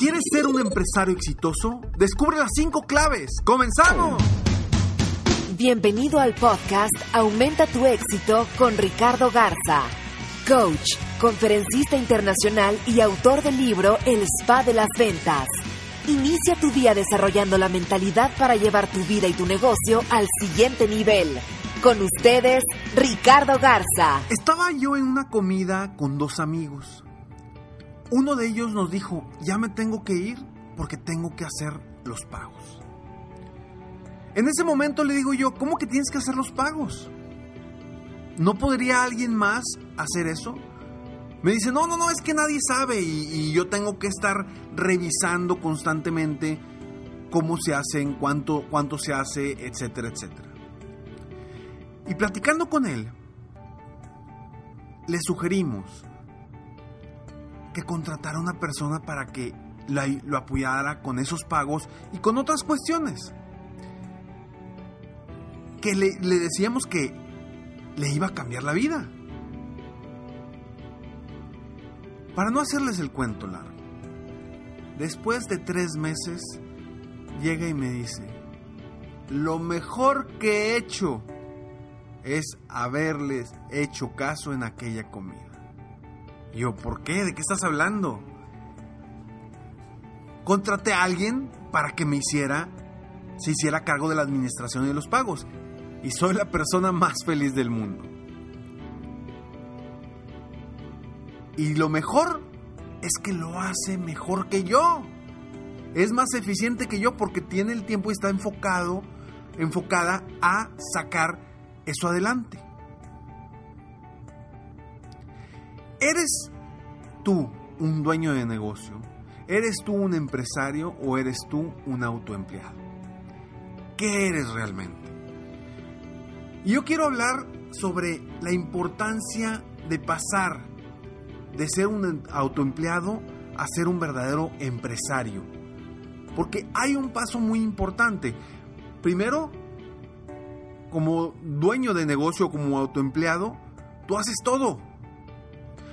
¿Quieres ser un empresario exitoso? Descubre las cinco claves. ¡Comenzamos! Bienvenido al podcast Aumenta tu éxito con Ricardo Garza, coach, conferencista internacional y autor del libro El Spa de las Ventas. Inicia tu día desarrollando la mentalidad para llevar tu vida y tu negocio al siguiente nivel. Con ustedes, Ricardo Garza. Estaba yo en una comida con dos amigos. Uno de ellos nos dijo, ya me tengo que ir porque tengo que hacer los pagos. En ese momento le digo yo, ¿cómo que tienes que hacer los pagos? ¿No podría alguien más hacer eso? Me dice, no, no, no, es que nadie sabe y, yo tengo que estar revisando constantemente cómo se hacen, cuánto, cuánto se hace, etcétera, etcétera. Y platicando con él, le sugerimos que contratara a una persona para que la- lo apoyara con esos pagos y con otras cuestiones. Que le, le decíamos que le iba a cambiar la vida. Para no hacerles el cuento largo, después de tres meses, llega y me dice, lo mejor que he hecho es haberles hecho caso en aquella comida. Yo, ¿por qué? ¿De qué estás hablando? Contraté a alguien para que me hiciera, se hiciera cargo de la administración y de los pagos. Y soy la persona más feliz del mundo. Y lo mejor es que lo hace mejor que yo. Es más eficiente que yo porque tiene el tiempo y está enfocado, enfocada a sacar eso adelante. ¿Eres tú un dueño de negocio? ¿Eres tú un empresario o eres tú un autoempleado? ¿Qué eres realmente? Y yo quiero hablar sobre la importancia de pasar de ser un autoempleado a ser un verdadero empresario. Porque hay un paso muy importante. Primero, como dueño de negocio, como autoempleado, tú haces todo.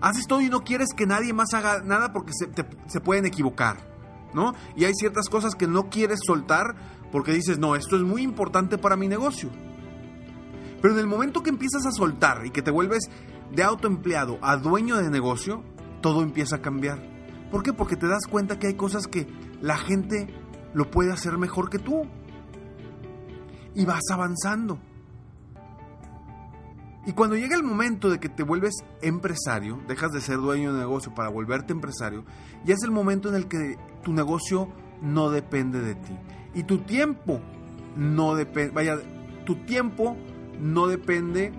Haces todo y no quieres que nadie más haga nada porque se, pueden equivocar, ¿no? Y hay ciertas cosas que no quieres soltar porque dices, no, esto es muy importante para mi negocio. Pero en el momento que empiezas a soltar y que te vuelves de autoempleado a dueño de negocio, todo empieza a cambiar. ¿Por qué? Porque te das cuenta que hay cosas que la gente lo puede hacer mejor que tú. Y vas avanzando. Y cuando llega el momento de que te vuelves empresario, dejas de ser dueño de negocio para volverte empresario, ya es el momento en el que tu negocio no depende de ti. Y tu tiempo no depende, vaya, tu tiempo no depende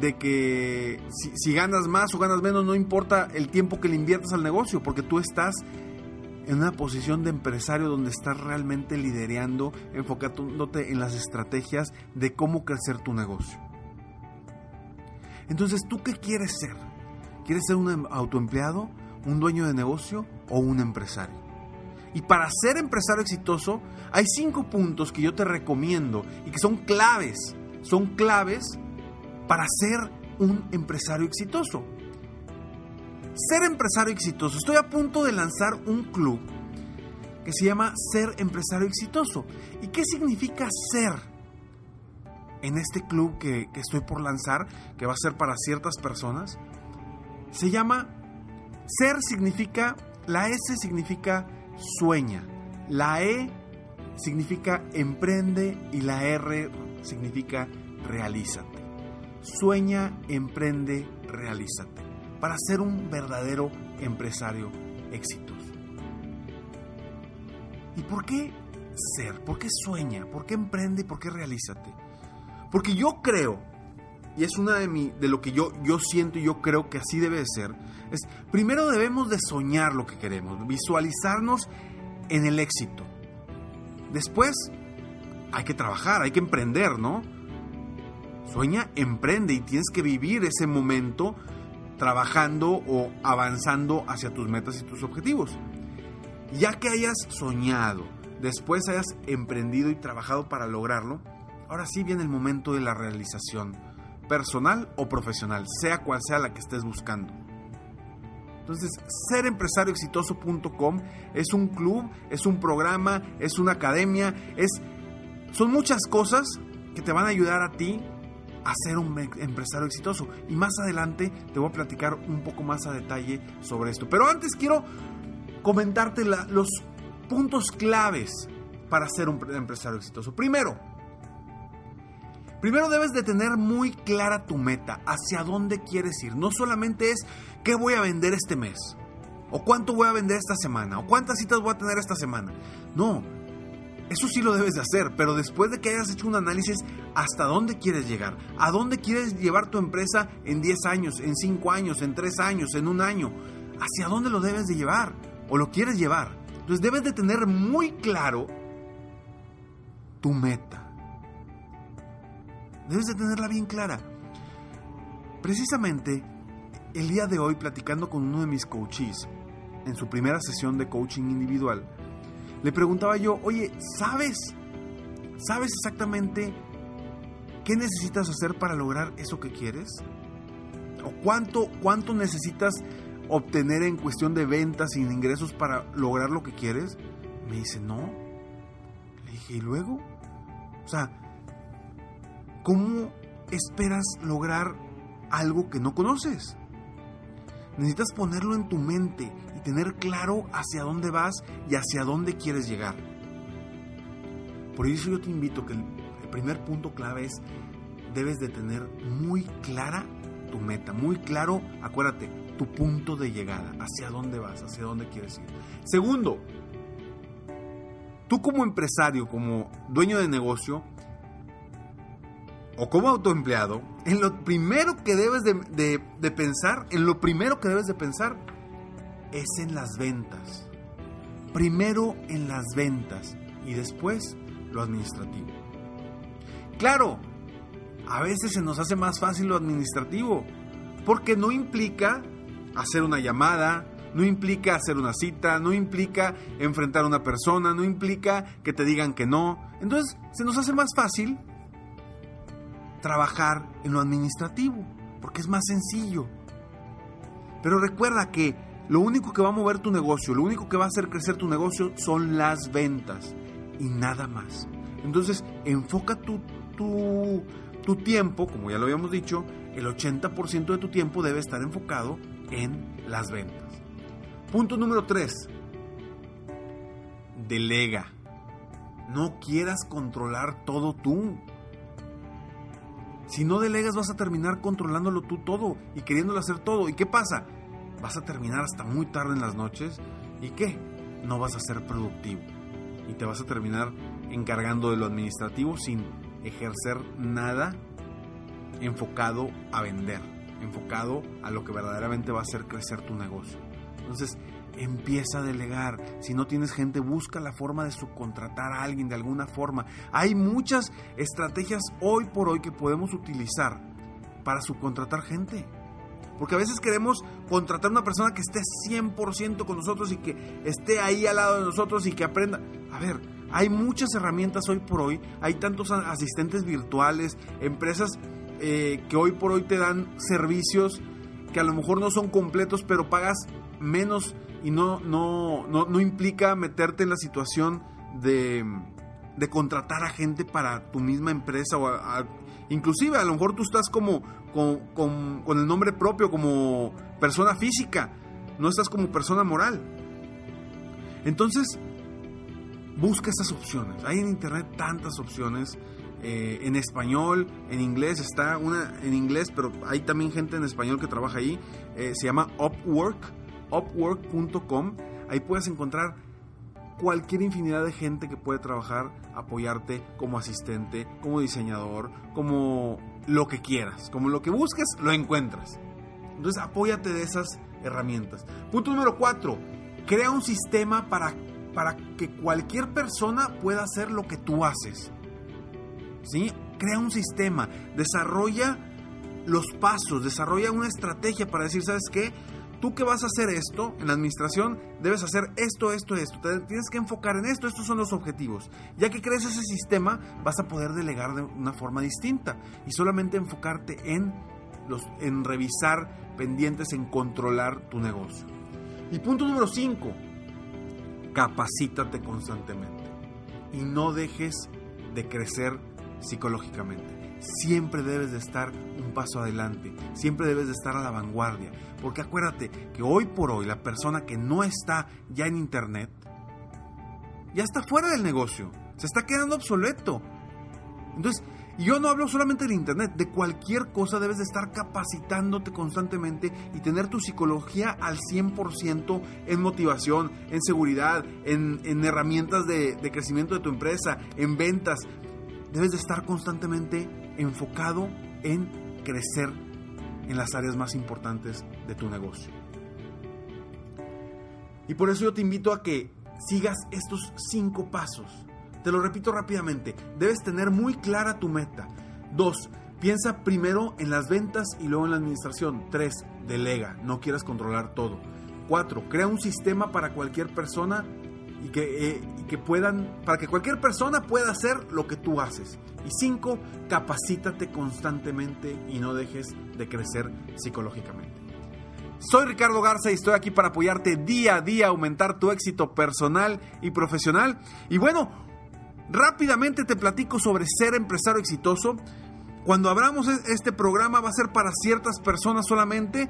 de que si, si ganas más o ganas menos, no importa el tiempo que le inviertas al negocio, porque tú estás en una posición de empresario donde estás realmente liderando, enfocándote en las estrategias de cómo crecer tu negocio. Entonces, ¿tú qué quieres ser? ¿Quieres ser un em- autoempleado, un dueño de negocio o un empresario? Y para ser empresario exitoso, hay cinco puntos que yo te recomiendo y que son claves, son claves para ser un empresario exitoso. Ser empresario exitoso. Estoy a punto de lanzar un club que se llama Ser Empresario Exitoso. ¿Y qué significa ser? En este club que, estoy por lanzar, que va a ser para ciertas personas, se llama Ser significa, la S significa sueña, la E significa emprende y la R significa realízate. Sueña, emprende, realízate para ser un verdadero empresario exitoso. ¿Y por qué ser? ¿Por qué sueña? ¿Por qué emprende por qué realízate? Porque yo creo, y es una de, mi, de lo que yo, yo siento y yo creo que así debe de ser, es primero debemos de soñar lo que queremos, visualizarnos en el éxito. Después hay que trabajar, hay que emprender, ¿no? Sueña, emprende y tienes que vivir ese momento trabajando o avanzando hacia tus metas y tus objetivos. Ya que hayas soñado, después hayas emprendido y trabajado para lograrlo, ahora sí viene el momento de la realización, personal o profesional, sea cual sea la que estés buscando. Entonces, serempresarioexitoso.com es un club, es un programa, es una academia, es son muchas cosas que te van a ayudar a ti a ser un empresario exitoso. Y más adelante te voy a platicar un poco más a detalle sobre esto. Pero antes quiero comentarte los puntos claves para ser un empresario exitoso. Primero, primero debes de tener muy clara tu meta, hacia dónde quieres ir. No solamente es qué voy a vender este mes, o cuánto voy a vender esta semana, o cuántas citas voy a tener esta semana. No, eso sí lo debes de hacer, pero después de que hayas hecho un análisis, ¿hasta dónde quieres llegar? ¿A dónde quieres llevar tu empresa en 10 años, en 5 años, en 3 años, en un año? ¿Hacia dónde lo debes de llevar? ¿O lo quieres llevar? Entonces debes de tener muy claro tu meta. Debes de tenerla bien clara. Precisamente, el día de hoy, platicando con uno de mis coaches, en su primera sesión de coaching individual, le preguntaba yo, oye, ¿sabes? ¿Sabes exactamente qué necesitas hacer para lograr eso que quieres? ¿O cuánto, cuánto necesitas obtener en cuestión de ventas y ingresos para lograr lo que quieres? Me dice, no. Le dije, ¿y luego? O sea, ¿cómo esperas lograr algo que no conoces? Necesitas ponerlo en tu mente y tener claro hacia dónde vas y hacia dónde quieres llegar. Por eso yo te invito que el primer punto clave es, debes de tener muy clara tu meta, muy claro, acuérdate, tu punto de llegada, hacia dónde vas, hacia dónde quieres ir. Segundo, tú como empresario, como dueño de negocio, o como autoempleado, en lo primero que debes de, pensar, en lo primero que debes de pensar es en las ventas. Primero en las ventas y después lo administrativo. Claro, a veces se nos hace más fácil lo administrativo, porque no implica hacer una llamada, no implica hacer una cita, no implica enfrentar a una persona, no implica que te digan que no. Entonces se nos hace más fácil trabajar en lo administrativo, porque es más sencillo. Pero recuerda que lo único que va a mover tu negocio, lo único que va a hacer crecer tu negocio son las ventas y nada más. Entonces, enfoca tu, tu, tu tiempo, como ya lo habíamos dicho, el 80% de tu tiempo debe estar enfocado en las ventas. Punto número 3. Delega. No quieras controlar todo tú. Si no delegas vas a terminar controlándolo tú todo y queriéndolo hacer todo. ¿Y qué pasa? Vas a terminar hasta muy tarde en las noches. ¿Y qué? No vas a ser productivo. Y te vas a terminar encargando de lo administrativo sin ejercer nada enfocado a vender, enfocado a lo que verdaderamente va a hacer crecer tu negocio. Entonces, empieza a delegar. Si no tienes gente, busca la forma de subcontratar a alguien de alguna forma. Hay muchas estrategias hoy por hoy que podemos utilizar para subcontratar gente. Porque a veces queremos contratar una persona que esté 100% con nosotros y que esté ahí al lado de nosotros y que aprenda. A ver, hay muchas herramientas hoy por hoy. Hay tantos asistentes virtuales, empresas eh, que hoy por hoy te dan servicios que a lo mejor no son completos, pero pagas menos y no, no, no, implica meterte en la situación de, de, contratar a gente para tu misma empresa o inclusive a lo mejor tú estás como con, con, el nombre propio como persona física. no estás como persona moral. Entonces, busca esas opciones. Hay en internet tantas opciones. Eh, en español, en inglés, está una en inglés, pero hay también gente en español que trabaja ahí. Eh, se llama Upwork, upwork.com. Ahí puedes encontrar cualquier infinidad de gente que puede trabajar, apoyarte como asistente, como diseñador, como lo que quieras, como lo que busques, lo encuentras. Entonces apóyate de esas herramientas. Punto número cuatro, crea un sistema para, para que cualquier persona pueda hacer lo que tú haces. ¿Sí? Crea un sistema, desarrolla los pasos, desarrolla una estrategia para decir, ¿sabes qué? Tú que vas a hacer esto en la administración, debes hacer esto, esto, esto. Te tienes que enfocar en esto, estos son los objetivos. Ya que crees ese sistema, vas a poder delegar de una forma distinta y solamente enfocarte en, los, en revisar pendientes, en controlar tu negocio. Y punto número 5, capacítate constantemente y no dejes de crecer psicológicamente. Siempre debes de estar un paso adelante, siempre debes de estar a la vanguardia, porque acuérdate que hoy por hoy la persona que no está ya en internet ya está fuera del negocio, se está quedando obsoleto. Entonces, yo no hablo solamente del internet, de cualquier cosa debes de estar capacitándote constantemente y tener tu psicología al 100% en motivación, en seguridad, en, herramientas de, de crecimiento de tu empresa, en ventas. Debes de estar constantemente enfocado en crecer en las áreas más importantes de tu negocio. Y por eso yo te invito a que sigas estos cinco pasos. Te lo repito rápidamente, debes tener muy clara tu meta. Dos, piensa primero en las ventas y luego en la administración. Tres, delega, no quieras controlar todo. Cuatro, crea un sistema para cualquier persona y que, eh, que puedan, para que cualquier persona pueda hacer lo que tú haces. Y cinco, capacítate constantemente y no dejes de crecer psicológicamente. Soy Ricardo Garza y estoy aquí para apoyarte día a día aumentar tu éxito personal y profesional. Y bueno, rápidamente te platico sobre ser empresario exitoso. Cuando abramos este programa va a ser para ciertas personas solamente.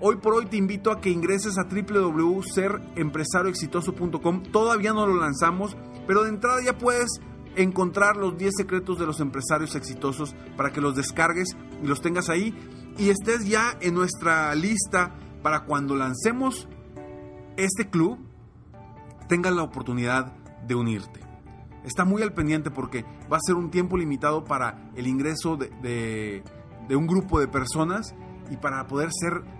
Hoy por hoy te invito a que ingreses a www.serempresarioexitoso.com. Todavía no lo lanzamos, pero de entrada ya puedes encontrar los 10 secretos de los empresarios exitosos para que los descargues y los tengas ahí y estés ya en nuestra lista para cuando lancemos este club, tengas la oportunidad de unirte. Está muy al pendiente porque va a ser un tiempo limitado para el ingreso de, de un grupo de personas y para poder ser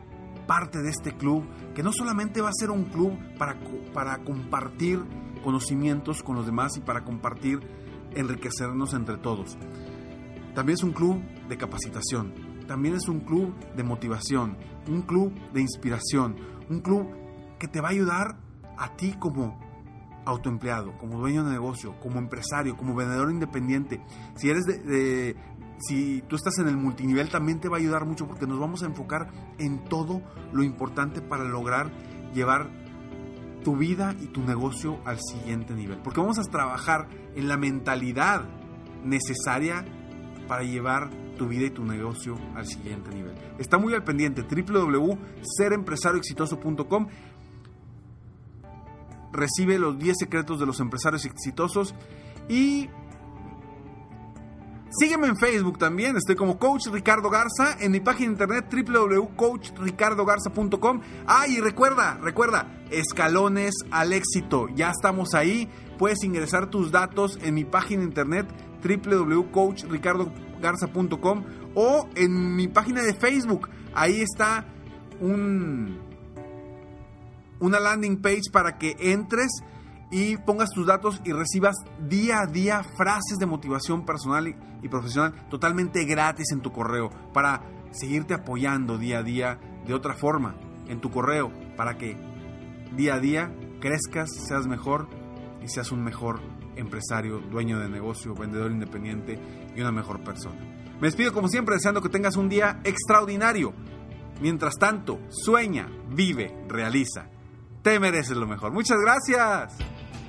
parte de este club, que no solamente va a ser un club para, para compartir conocimientos con los demás y para compartir enriquecernos entre todos. También es un club de capacitación, también es un club de motivación, un club de inspiración, un club que te va a ayudar a ti como autoempleado, como dueño de negocio, como empresario, como vendedor independiente. Si eres de, si tú estás en el multinivel también te va a ayudar mucho porque nos vamos a enfocar en todo lo importante para lograr llevar tu vida y tu negocio al siguiente nivel. Porque vamos a trabajar en la mentalidad necesaria para llevar tu vida y tu negocio al siguiente nivel. Está muy al pendiente www.serempresarioexitoso.com. Recibe los 10 secretos de los empresarios exitosos y Sígueme en Facebook también, estoy como Coach Ricardo Garza, en mi página de internet www.coachricardogarza.com. Ah, y recuerda, recuerda, escalones al éxito, ya estamos ahí. Puedes ingresar tus datos en mi página de internet www.coachricardogarza.com o en mi página de Facebook. Ahí está un una landing page para que entres y pongas tus datos y recibas día a día frases de motivación personal y, profesional totalmente gratis en tu correo para seguirte apoyando día a día de otra forma en tu correo para que día a día crezcas, seas mejor y seas un mejor empresario, dueño de negocio, vendedor independiente y una mejor persona. Me despido como siempre deseando que tengas un día extraordinario. Mientras tanto, sueña, vive, realiza. Te mereces lo mejor. Muchas gracias.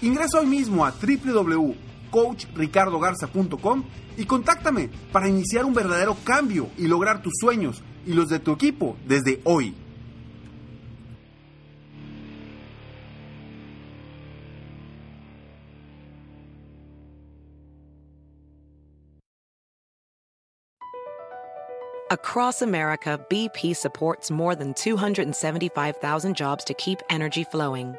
Ingresa hoy mismo a www.coachricardogarza.com y contáctame para iniciar un verdadero cambio y lograr tus sueños y los de tu equipo desde hoy. Across America, BP supports more than 275,000 jobs to keep energy flowing.